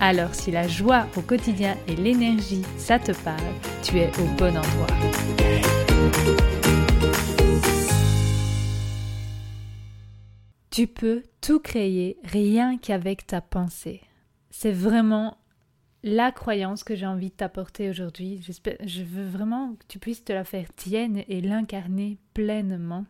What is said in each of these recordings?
Alors si la joie au quotidien et l'énergie, ça te parle, tu es au bon endroit. Tu peux tout créer rien qu'avec ta pensée. C'est vraiment la croyance que j'ai envie de t'apporter aujourd'hui. Je veux vraiment que tu puisses te la faire tienne et l'incarner pleinement.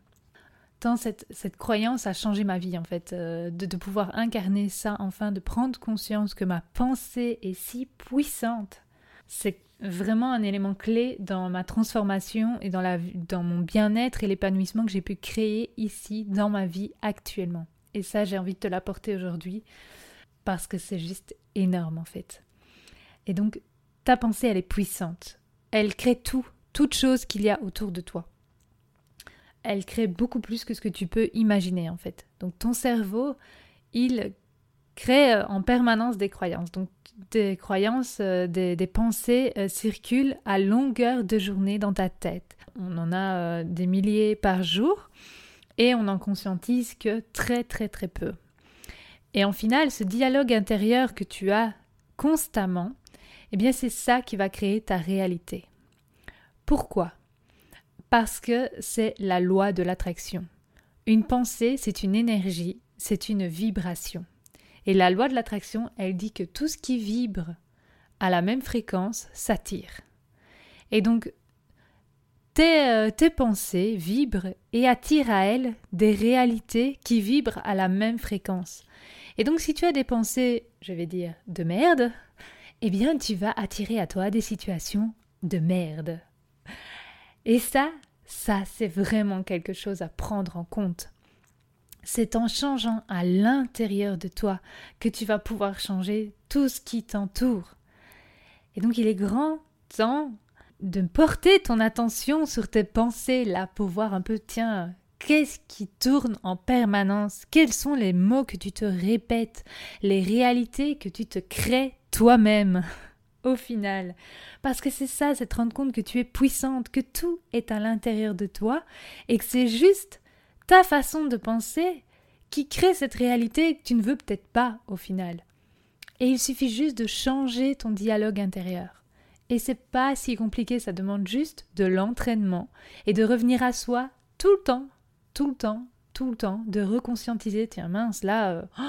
Cette, croyance a changé ma vie en fait, euh, de, de, pouvoir incarner ça enfin, de prendre conscience que ma pensée est si puissante. C'est vraiment un élément clé dans ma transformation et dans, la, dans mon bien-être et l'épanouissement que j'ai pu créer ici dans ma vie actuellement. Et ça, j'ai envie de te l'apporter aujourd'hui parce que c'est juste énorme en fait. Et donc, ta pensée, elle est puissante. Elle crée tout, toute chose qu'il y a autour de toi. Elle crée beaucoup plus que ce que tu peux imaginer, en fait. Donc, ton cerveau, il crée euh, en permanence des croyances. Donc, des croyances, euh, des, pensées euh, circulent à longueur de journée dans ta tête. On en a des milliers par jour et on n'en conscientise que très très très peu. Et en final, ce dialogue intérieur que tu as constamment, eh bien c'est ça qui va créer ta réalité. Pourquoi? Parce que c'est la loi de l'attraction. Une pensée, c'est une énergie, c'est une vibration. Et la loi de l'attraction, elle dit que tout ce qui vibre à la même fréquence s'attire. Et donc, tes, euh, tes, pensées vibrent et attirent à elles des réalités qui vibrent à la même fréquence. Et donc, si tu as des pensées, je vais dire, de merde, eh bien tu vas attirer à toi des situations de merde. Et ça, ça c'est vraiment quelque chose à prendre en compte. C'est en changeant à l'intérieur de toi que tu vas pouvoir changer tout ce qui t'entoure. Et donc il est grand temps de porter ton attention sur tes pensées là pour voir un peu, tiens, qu'est-ce qui tourne en permanence? Quels sont les mots que tu te répètes? Les réalités que tu te crées toi-même? Au final. Parce que c'est ça, c'est te rendre compte que tu es puissante, que tout est à l'intérieur de toi et que c'est juste ta façon de penser qui crée cette réalité que tu ne veux peut-être pas au final. Et il suffit juste de changer ton dialogue intérieur. Et c'est pas si compliqué, ça demande juste de l'entraînement et de revenir à soi tout le temps, tout le temps, tout le temps, de reconscientiser, tiens mince, là, euh, oh,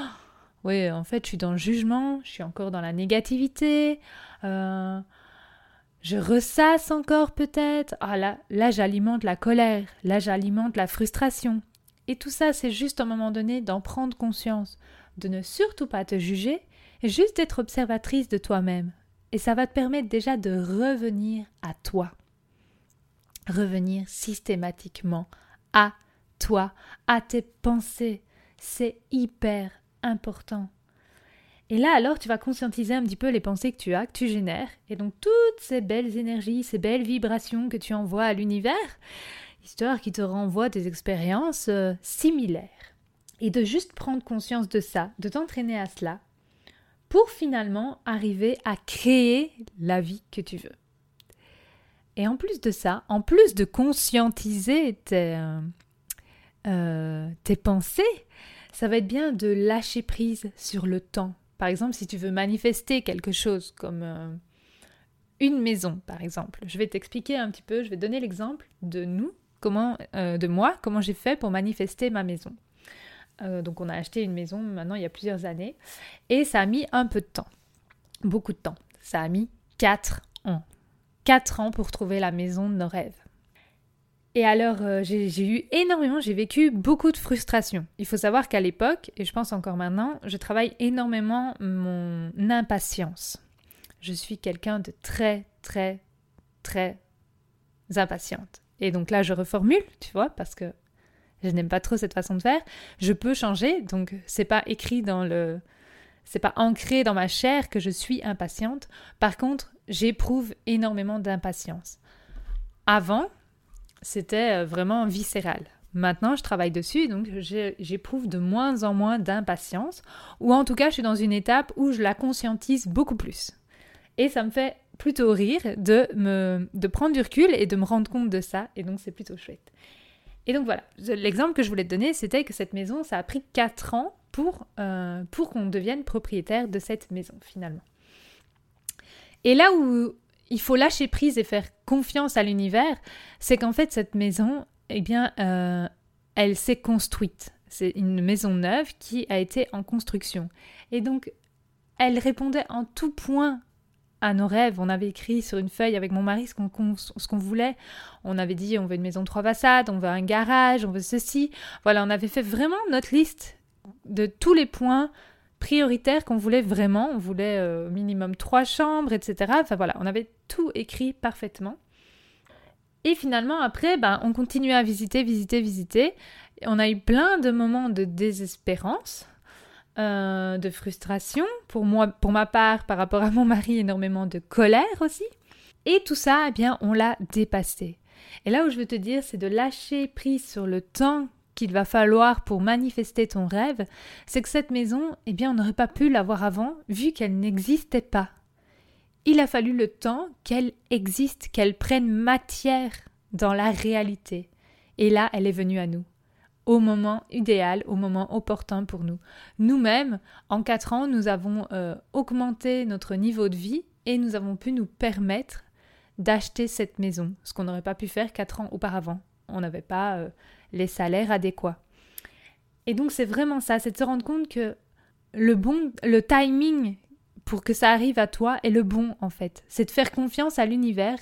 oui, en fait, je suis dans le jugement, je suis encore dans la négativité, euh, je ressasse encore peut-être. Ah là, là j'alimente la colère, là j'alimente la frustration. Et tout ça, c'est juste à un moment donné d'en prendre conscience, de ne surtout pas te juger, et juste d'être observatrice de toi-même. Et ça va te permettre déjà de revenir à toi. Revenir systématiquement à toi, à tes pensées. C'est hyper important. Et là, alors, tu vas conscientiser un petit peu les pensées que tu as, que tu génères, et donc toutes ces belles énergies, ces belles vibrations que tu envoies à l'univers, histoire qui te renvoie des expériences euh, similaires. Et de juste prendre conscience de ça, de t'entraîner à cela, pour finalement arriver à créer la vie que tu veux. Et en plus de ça, en plus de conscientiser tes, euh, euh, tes pensées, ça va être bien de lâcher prise sur le temps. Par exemple, si tu veux manifester quelque chose comme euh, une maison, par exemple. Je vais t'expliquer un petit peu, je vais donner l'exemple de nous, comment, euh, de moi, comment j'ai fait pour manifester ma maison. Euh, donc on a acheté une maison maintenant il y a plusieurs années et ça a mis un peu de temps, beaucoup de temps. Ça a mis 4 ans. 4 ans pour trouver la maison de nos rêves. Et alors, euh, j'ai eu énormément, j'ai vécu beaucoup de frustration. Il faut savoir qu'à l'époque, et je pense encore maintenant, je travaille énormément mon impatience. Je suis quelqu'un de très, très, très impatiente. Et donc là, je reformule, tu vois, parce que je n'aime pas trop cette façon de faire. Je peux changer, donc c'est pas écrit dans le c'est pas ancré dans ma chair que je suis impatiente. Par contre, j'éprouve énormément d'impatience. Avant, c'était euh, vraiment viscéral. Maintenant, je travaille dessus, donc j'éprouve de moins en moins d'impatience, ou en tout cas, je suis dans une étape où je la conscientise beaucoup plus. Et ça me fait plutôt rire de, me, de prendre du recul et de me rendre compte de ça, et donc c'est plutôt chouette. Et donc voilà, l'exemple que je voulais te donner, c'était que cette maison, ça a pris 4 ans pour, euh, pour qu'on devienne propriétaire de cette maison finalement. Et là où il faut lâcher prise et faire confiance à l'univers, c'est qu'en fait cette maison, eh bien, euh, elle s'est construite. C'est une maison neuve qui a été en construction. Et donc, elle répondait en tout point à nos rêves. On avait écrit sur une feuille avec mon mari ce qu'on voulait. On avait dit on veut une maison de trois façades, on veut un garage, on veut ceci. Voilà, on avait fait vraiment notre liste de tous les points prioritaires qu'on voulait vraiment. On voulait euh, minimum trois chambres, etc. Enfin voilà, on avait tout écrit parfaitement. Et finalement, après, ben, on continuait à visiter, visiter, visiter. On a eu plein de moments de désespérance, euh, de frustration, pour moi, pour ma part, par rapport à mon mari, énormément de colère aussi. Et tout ça, eh bien, on l'a dépassé. Et là où je veux te dire, c'est de lâcher prise sur le temps qu'il va falloir pour manifester ton rêve, c'est que cette maison, eh bien, on n'aurait pas pu l'avoir avant, vu qu'elle n'existait pas. Il a fallu le temps qu'elle existe, qu'elle prenne matière dans la réalité. Et là, elle est venue à nous au moment idéal, au moment opportun pour nous. Nous-mêmes, en quatre ans, nous avons euh, augmenté notre niveau de vie et nous avons pu nous permettre d'acheter cette maison, ce qu'on n'aurait pas pu faire quatre ans auparavant. On n'avait pas euh, les salaires adéquats. Et donc c'est vraiment ça, c'est de se rendre compte que le bon, le timing pour que ça arrive à toi est le bon en fait. C'est de faire confiance à l'univers,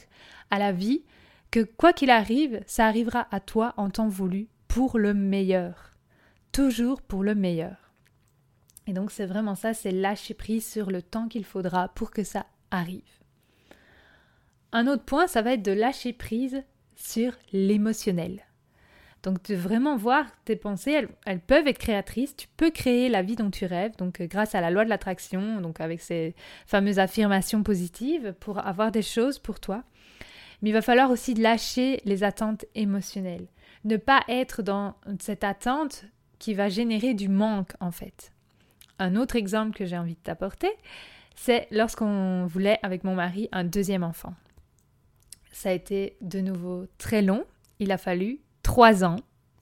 à la vie, que quoi qu'il arrive, ça arrivera à toi en temps voulu pour le meilleur. Toujours pour le meilleur. Et donc c'est vraiment ça, c'est lâcher prise sur le temps qu'il faudra pour que ça arrive. Un autre point, ça va être de lâcher prise sur l'émotionnel. Donc de vraiment voir tes pensées, elles, peuvent être créatrices, tu peux créer la vie dont tu rêves, donc euh, grâce à la loi de l'attraction, donc avec ces fameuses affirmations positives pour avoir des choses pour toi. Mais il va falloir aussi lâcher les attentes émotionnelles ne pas être dans cette attente qui va générer du manque en fait. Un autre exemple que j'ai envie de t'apporter, c'est lorsqu'on voulait avec mon mari un deuxième enfant. Ça a été de nouveau très long. Il a fallu trois ans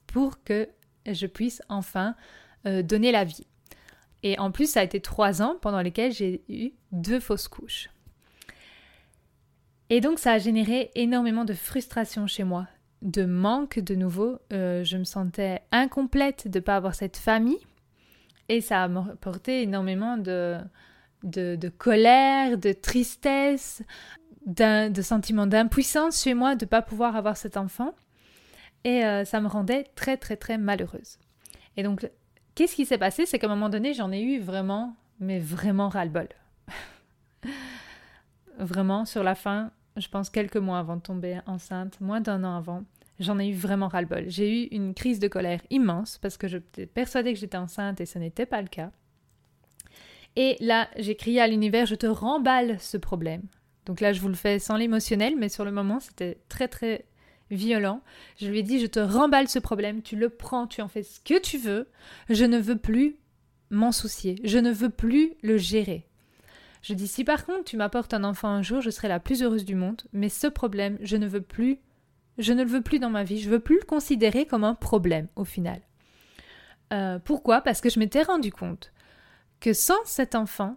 pour que je puisse enfin euh, donner la vie. Et en plus, ça a été trois ans pendant lesquels j'ai eu deux fausses couches. Et donc, ça a généré énormément de frustration chez moi, de manque de nouveau. Euh, je me sentais incomplète de ne pas avoir cette famille. Et ça a apporté énormément de, de, colère, de tristesse, de sentiment d'impuissance chez moi de ne pas pouvoir avoir cet enfant. Et euh, ça me rendait très très très malheureuse. Et donc, qu'est-ce qui s'est passé? C'est qu'à un moment donné, j'en ai eu vraiment, mais vraiment ras-le-bol. vraiment, sur la fin, je pense quelques mois avant de tomber enceinte, moins d'un an avant, j'en ai eu vraiment ras-le-bol. J'ai eu une crise de colère immense parce que j'étais persuadée que j'étais enceinte et ce n'était pas le cas. Et là, j'ai crié à l'univers, je te remballe ce problème. Donc là, je vous le fais sans l'émotionnel, mais sur le moment, c'était très très violent. Je lui ai dit, je te remballe ce problème, tu le prends, tu en fais ce que tu veux, je ne veux plus m'en soucier, je ne veux plus le gérer. Je dis si par contre tu m'apportes un enfant un jour, je serai la plus heureuse du monde, mais ce problème, je ne veux plus, je ne le veux plus dans ma vie, je veux plus le considérer comme un problème au final. Euh, pourquoi? Parce que je m'étais rendu compte que sans cet enfant,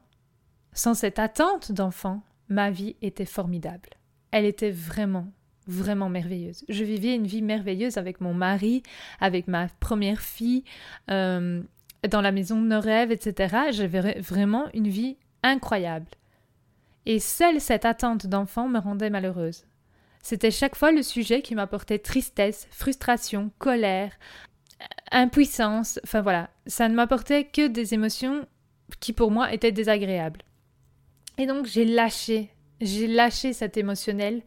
sans cette attente d'enfant, ma vie était formidable. Elle était vraiment, vraiment merveilleuse. Je vivais une vie merveilleuse avec mon mari, avec ma première fille, euh, dans la maison de nos rêves, etc. J'avais vraiment une vie incroyable. Et seule cette attente d'enfant me rendait malheureuse. C'était chaque fois le sujet qui m'apportait tristesse, frustration, colère, impuissance, enfin voilà, ça ne m'apportait que des émotions qui pour moi étaient désagréables. Et donc j'ai lâché, j'ai lâché cet émotionnel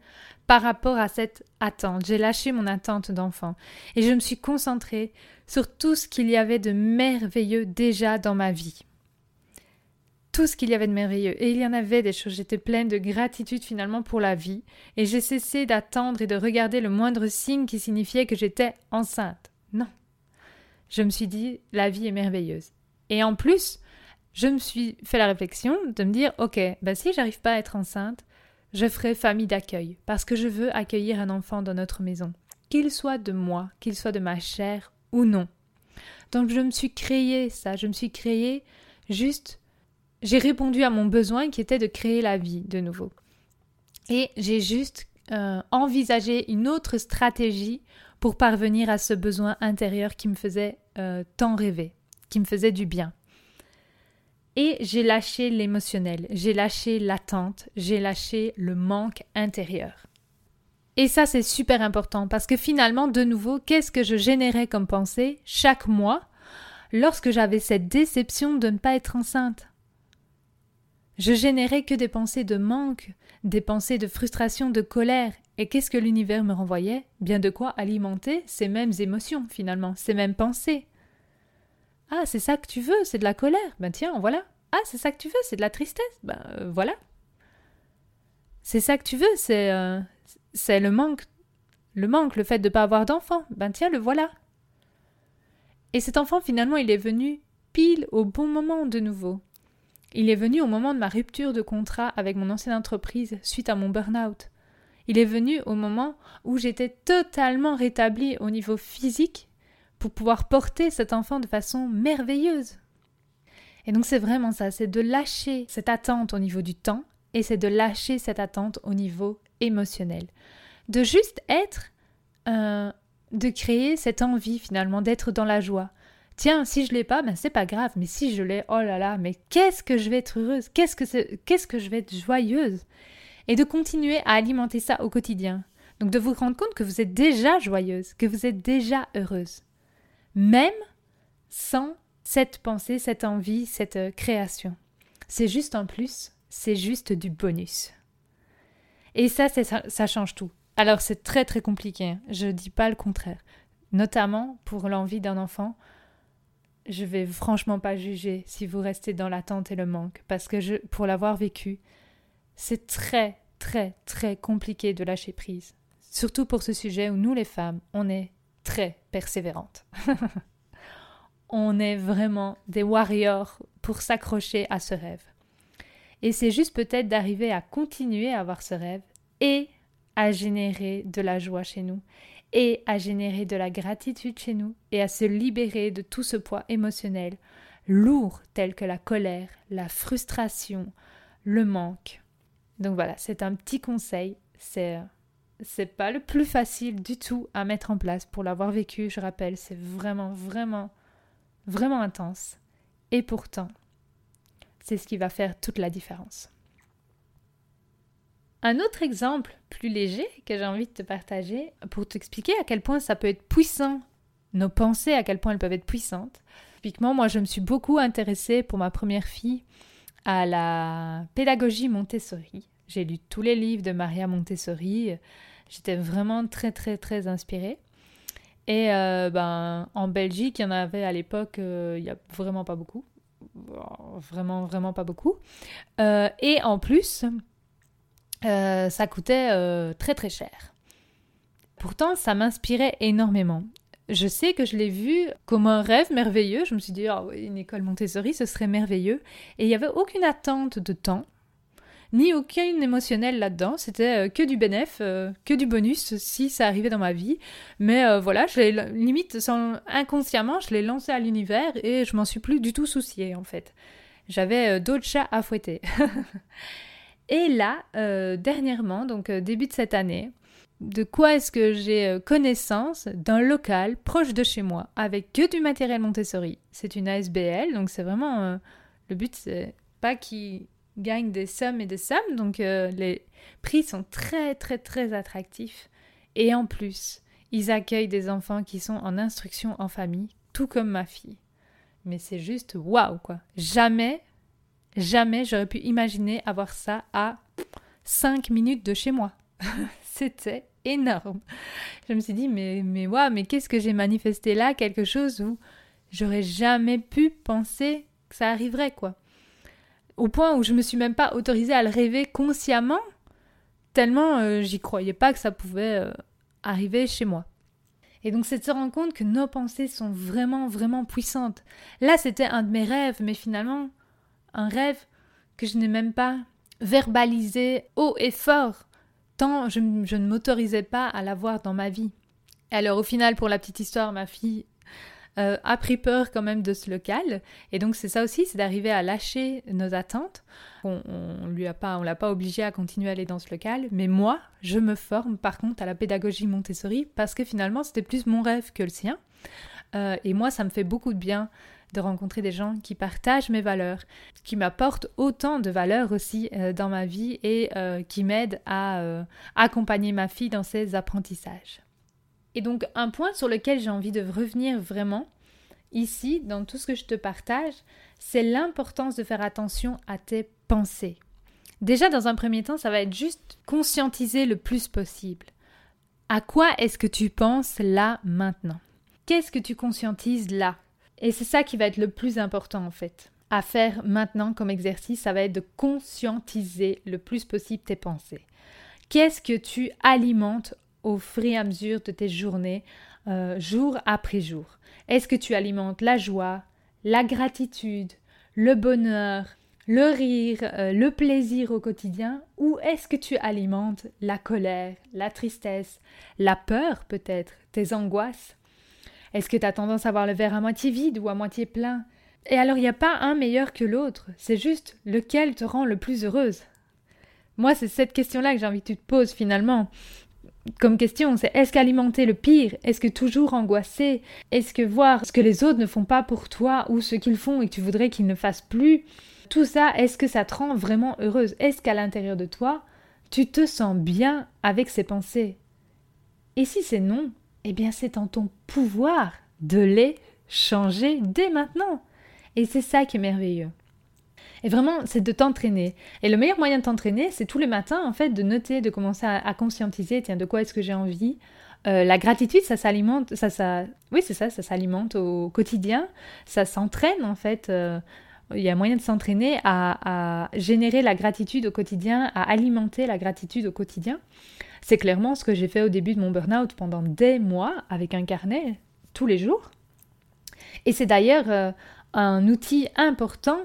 par rapport à cette attente, j'ai lâché mon attente d'enfant et je me suis concentrée sur tout ce qu'il y avait de merveilleux déjà dans ma vie tout ce qu'il y avait de merveilleux. Et il y en avait des choses. J'étais pleine de gratitude finalement pour la vie. Et j'ai cessé d'attendre et de regarder le moindre signe qui signifiait que j'étais enceinte. Non. Je me suis dit, la vie est merveilleuse. Et en plus, je me suis fait la réflexion de me dire, ok, ben si j'arrive pas à être enceinte, je ferai famille d'accueil, parce que je veux accueillir un enfant dans notre maison, qu'il soit de moi, qu'il soit de ma chair ou non. Donc je me suis créé ça, je me suis créé juste, j'ai répondu à mon besoin qui était de créer la vie de nouveau. Et j'ai juste euh, envisagé une autre stratégie pour parvenir à ce besoin intérieur qui me faisait euh, tant rêver, qui me faisait du bien. Et j'ai lâché l'émotionnel, j'ai lâché l'attente, j'ai lâché le manque intérieur. Et ça, c'est super important parce que finalement, de nouveau, qu'est-ce que je générais comme pensée chaque mois lorsque j'avais cette déception de ne pas être enceinte? Je générais que des pensées de manque, des pensées de frustration, de colère. Et qu'est-ce que l'univers me renvoyait? Bien de quoi alimenter ces mêmes émotions, finalement, ces mêmes pensées. Ah, c'est ça que tu veux, c'est de la colère. Ben tiens, voilà. Ah, c'est ça que tu veux, c'est de la tristesse. Ben euh, voilà. C'est ça que tu veux, c'est euh, c'est le manque, le manque, le fait de ne pas avoir d'enfant. Ben tiens, le voilà. Et cet enfant, finalement, il est venu pile au bon moment de nouveau. Il est venu au moment de ma rupture de contrat avec mon ancienne entreprise suite à mon burn-out. Il est venu au moment où j'étais totalement rétablie au niveau physique pour pouvoir porter cet enfant de façon merveilleuse. Et donc c'est vraiment ça, c'est de lâcher cette attente au niveau du temps et c'est de lâcher cette attente au niveau émotionnel. De juste être, euh, de créer cette envie finalement d'être dans la joie. Tiens, si je l'ai pas, ben c'est pas grave, mais si je l'ai, oh là là, mais qu'est-ce que je vais être heureuse, qu'est-ce que qu'est-ce que je vais être joyeuse, et de continuer à alimenter ça au quotidien. Donc de vous rendre compte que vous êtes déjà joyeuse, que vous êtes déjà heureuse même sans cette pensée, cette envie, cette euh, création. C'est juste en plus, c'est juste du bonus. Et ça, ça, ça change tout. Alors c'est très très compliqué, hein. je ne dis pas le contraire. Notamment pour l'envie d'un enfant, je vais franchement pas juger si vous restez dans l'attente et le manque, parce que je, pour l'avoir vécu, c'est très très très compliqué de lâcher prise. Surtout pour ce sujet où nous les femmes, on est très persévérante. on est vraiment des warriors pour s'accrocher à ce rêve. Et c'est juste peut-être d'arriver à continuer à avoir ce rêve et à générer de la joie chez nous et à générer de la gratitude chez nous et à se libérer de tout ce poids émotionnel lourd tel que la colère, la frustration, le manque. Donc voilà, c'est un petit conseil, c'est c'est pas le plus facile du tout à mettre en place pour l'avoir vécu, je rappelle, c'est vraiment, vraiment, vraiment intense. Et pourtant, c'est ce qui va faire toute la différence. Un autre exemple plus léger que j'ai envie de te partager pour t'expliquer à quel point ça peut être puissant, nos pensées, à quel point elles peuvent être puissantes. Typiquement, moi, je me suis beaucoup intéressée pour ma première fille à la pédagogie Montessori. J'ai lu tous les livres de Maria Montessori. J'étais vraiment très très très inspirée. Et euh, ben, en Belgique, il y en avait à l'époque, euh, il n'y a vraiment pas beaucoup. Vraiment, vraiment pas beaucoup. Euh, et en plus, ça coûtait très très cher. Pourtant, ça m'inspirait énormément. Je sais que je l'ai vu comme un rêve merveilleux. Je me suis dit, oh, une école Montessori, ce serait merveilleux. Et il n'y avait aucune attente de temps ni aucun émotionnel là-dedans. C'était euh, que du bénéf, euh, que du bonus si ça arrivait dans ma vie. Mais euh, voilà, je limite sans, inconsciemment, je l'ai lancé à l'univers et je m'en suis plus du tout souciée en fait. J'avais d'autres chats à fouetter. et là, dernièrement, donc début de cette année, de quoi est-ce que j'ai connaissance d'un local proche de chez moi avec que du matériel Montessori? C'est une ASBL, donc c'est vraiment le but, c'est pas qu'il gagnent des sommes et des sommes, donc euh, les prix sont très très très attractifs. Et en plus, ils accueillent des enfants qui sont en instruction en famille, tout comme ma fille. Mais c'est juste waouh quoi. Jamais, jamais j'aurais pu imaginer avoir ça à 5 minutes de chez moi. C'était énorme. Je me suis dit mais mais waouh, mais qu'est-ce que j'ai manifesté là? Quelque chose où j'aurais jamais pu penser que ça arriverait quoi. Au point où je me suis même pas autorisée à le rêver consciemment, tellement euh, j'y croyais pas que ça pouvait euh, arriver chez moi. Et donc c'est de se rendre compte que nos pensées sont vraiment, vraiment puissantes. Là, c'était un de mes rêves, mais finalement, un rêve que je n'ai même pas verbalisé haut et fort, tant je, je ne m'autorisais pas à l'avoir dans ma vie. Alors au final, pour la petite histoire, ma fille euh, a pris peur quand même de ce local. Et donc c'est ça aussi, c'est d'arriver à lâcher nos attentes. On, on lui a pas, on l'a pas obligé à continuer à aller dans ce local. Mais moi, je me forme par contre à la pédagogie Montessori parce que finalement c'était plus mon rêve que le sien. Euh, et moi, ça me fait beaucoup de bien de rencontrer des gens qui partagent mes valeurs, qui m'apportent autant de valeurs aussi euh, dans ma vie et qui m'aident à accompagner ma fille dans ses apprentissages. Et donc un point sur lequel j'ai envie de revenir vraiment, ici, dans tout ce que je te partage, c'est l'importance de faire attention à tes pensées. Déjà, dans un premier temps, ça va être juste conscientiser le plus possible. À quoi est-ce que tu penses là maintenant? Qu'est-ce que tu conscientises là? Et c'est ça qui va être le plus important en fait. À faire maintenant comme exercice, ça va être de conscientiser le plus possible tes pensées. Qu'est-ce que tu alimentes au fur et à mesure de tes journées, euh, jour après jour. Est-ce que tu alimentes la joie, la gratitude, le bonheur, le rire, euh, le plaisir au quotidien Ou est-ce que tu alimentes la colère, la tristesse, la peur peut-être, tes angoisses? Est-ce que tu as tendance à voir le verre à moitié vide ou à moitié plein? Et alors il n'y a pas un meilleur que l'autre, c'est juste lequel te rend le plus heureuse? Moi, c'est cette question-là que j'ai envie que tu te poses finalement comme question, c'est est-ce qu'alimenter le pire Est-ce que toujours angoisser Est-ce que voir ce que les autres ne font pas pour toi ou ce qu'ils font et que tu voudrais qu'ils ne fassent plus Tout ça, est-ce que ça te rend vraiment heureuse? Est-ce qu'à l'intérieur de toi, tu te sens bien avec ces pensées? Et si c'est non, eh bien c'est en ton pouvoir de les changer dès maintenant. Et c'est ça qui est merveilleux. Et vraiment, c'est de t'entraîner. Et le meilleur moyen de t'entraîner, c'est tous les matins, en fait, de noter, de commencer à, conscientiser, tiens, de quoi est-ce que j'ai envie euh, la gratitude, ça s'alimente, ça, ça, oui, c'est ça, ça s'alimente au quotidien, ça s'entraîne en fait. Euh, il y a moyen de s'entraîner à, à, générer la gratitude au quotidien, à alimenter la gratitude au quotidien. C'est clairement ce que j'ai fait au début de mon burn-out pendant des mois avec un carnet tous les jours. Et c'est d'ailleurs euh, un outil important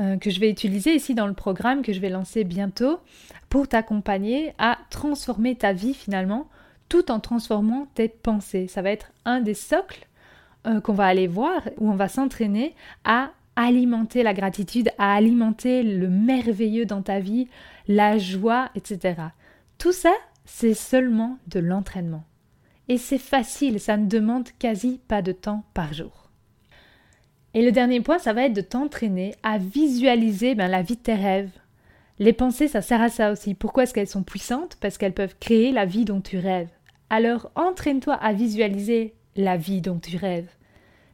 euh, que je vais utiliser ici dans le programme que je vais lancer bientôt pour t'accompagner à transformer ta vie finalement tout en transformant tes pensées. Ça va être un des socles euh, qu'on va aller voir où on va s'entraîner à alimenter la gratitude, à alimenter le merveilleux dans ta vie, la joie, etc. Tout ça, c'est seulement de l'entraînement. Et c'est facile, ça ne demande quasi pas de temps par jour. Et le dernier point, ça va être de t'entraîner à visualiser ben, la vie de tes rêves. Les pensées, ça sert à ça aussi. Pourquoi est-ce qu'elles sont puissantes? Parce qu'elles peuvent créer la vie dont tu rêves. Alors entraîne-toi à visualiser la vie dont tu rêves.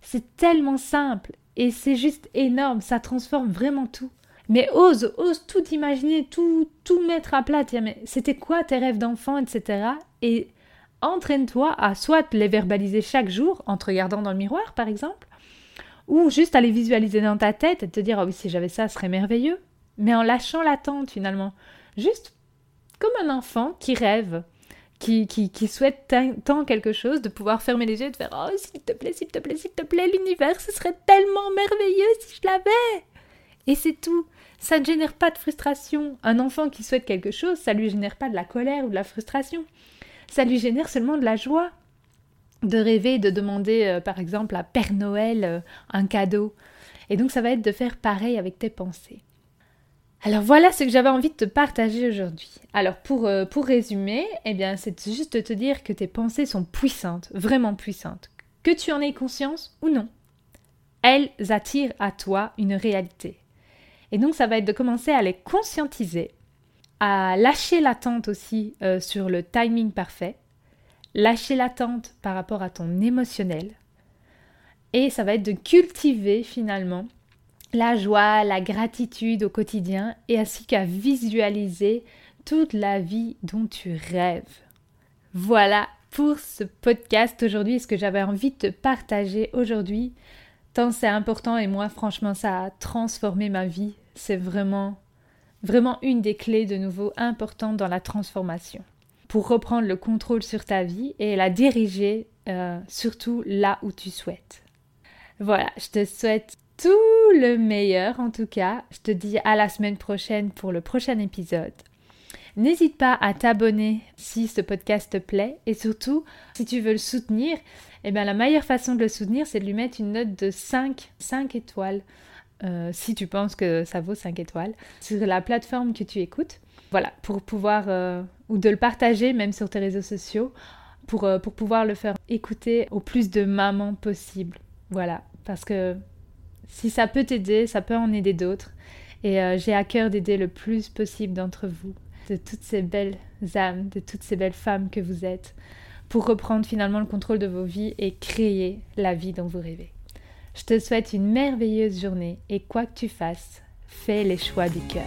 C'est tellement simple et c'est juste énorme, ça transforme vraiment tout. Mais ose, ose tout imaginer, tout, tout mettre à plat. Tiens, mais c'était quoi tes rêves d'enfant, etc. Et entraîne-toi à soit les verbaliser chaque jour en te regardant dans le miroir, par exemple, ou juste aller visualiser dans ta tête et te dire, ah oui, si j'avais ça, ce serait merveilleux. Mais en lâchant l'attente finalement. Juste comme un enfant qui rêve, qui, qui, qui souhaite tant quelque chose, de pouvoir fermer les yeux et de faire, oh, s'il te plaît, s'il te plaît, s'il te plaît, l'univers, ce serait tellement merveilleux si je l'avais. Et c'est tout. Ça ne génère pas de frustration. Un enfant qui souhaite quelque chose, ça lui génère pas de la colère ou de la frustration. Ça lui génère seulement de la joie de rêver, de demander euh, par exemple à Père Noël euh, un cadeau. Et donc ça va être de faire pareil avec tes pensées. Alors voilà ce que j'avais envie de te partager aujourd'hui. Alors pour, euh, pour résumer, eh bien c'est juste de te dire que tes pensées sont puissantes, vraiment puissantes. Que tu en aies conscience ou non. Elles attirent à toi une réalité. Et donc ça va être de commencer à les conscientiser, à lâcher l'attente aussi sur le timing parfait, lâcher l'attente par rapport à ton émotionnel. Et ça va être de cultiver finalement la joie, la gratitude au quotidien et ainsi qu'à visualiser toute la vie dont tu rêves. Voilà pour ce podcast aujourd'hui, ce que j'avais envie de te partager aujourd'hui, tant c'est important et moi franchement ça a transformé ma vie c'est vraiment, vraiment une des clés de nouveau importantes dans la transformation pour reprendre le contrôle sur ta vie et la diriger euh, surtout là où tu souhaites. Voilà, je te souhaite tout le meilleur en tout cas. Je te dis à la semaine prochaine pour le prochain épisode. N'hésite pas à t'abonner si ce podcast te plaît et surtout si tu veux le soutenir, eh bien la meilleure façon de le soutenir c'est de lui mettre une note de 5, 5 étoiles euh, si tu penses que ça vaut 5 étoiles sur la plateforme que tu écoutes. Voilà, pour pouvoir euh, ou de le partager même sur tes réseaux sociaux pour, euh, pour pouvoir le faire écouter au plus de mamans possible. Voilà, parce que si ça peut t'aider, ça peut en aider d'autres. Et j'ai à cœur d'aider le plus possible d'entre vous de toutes ces belles âmes, de toutes ces belles femmes que vous êtes, pour reprendre finalement le contrôle de vos vies et créer la vie dont vous rêvez. Je te souhaite une merveilleuse journée et quoi que tu fasses, fais les choix du cœur.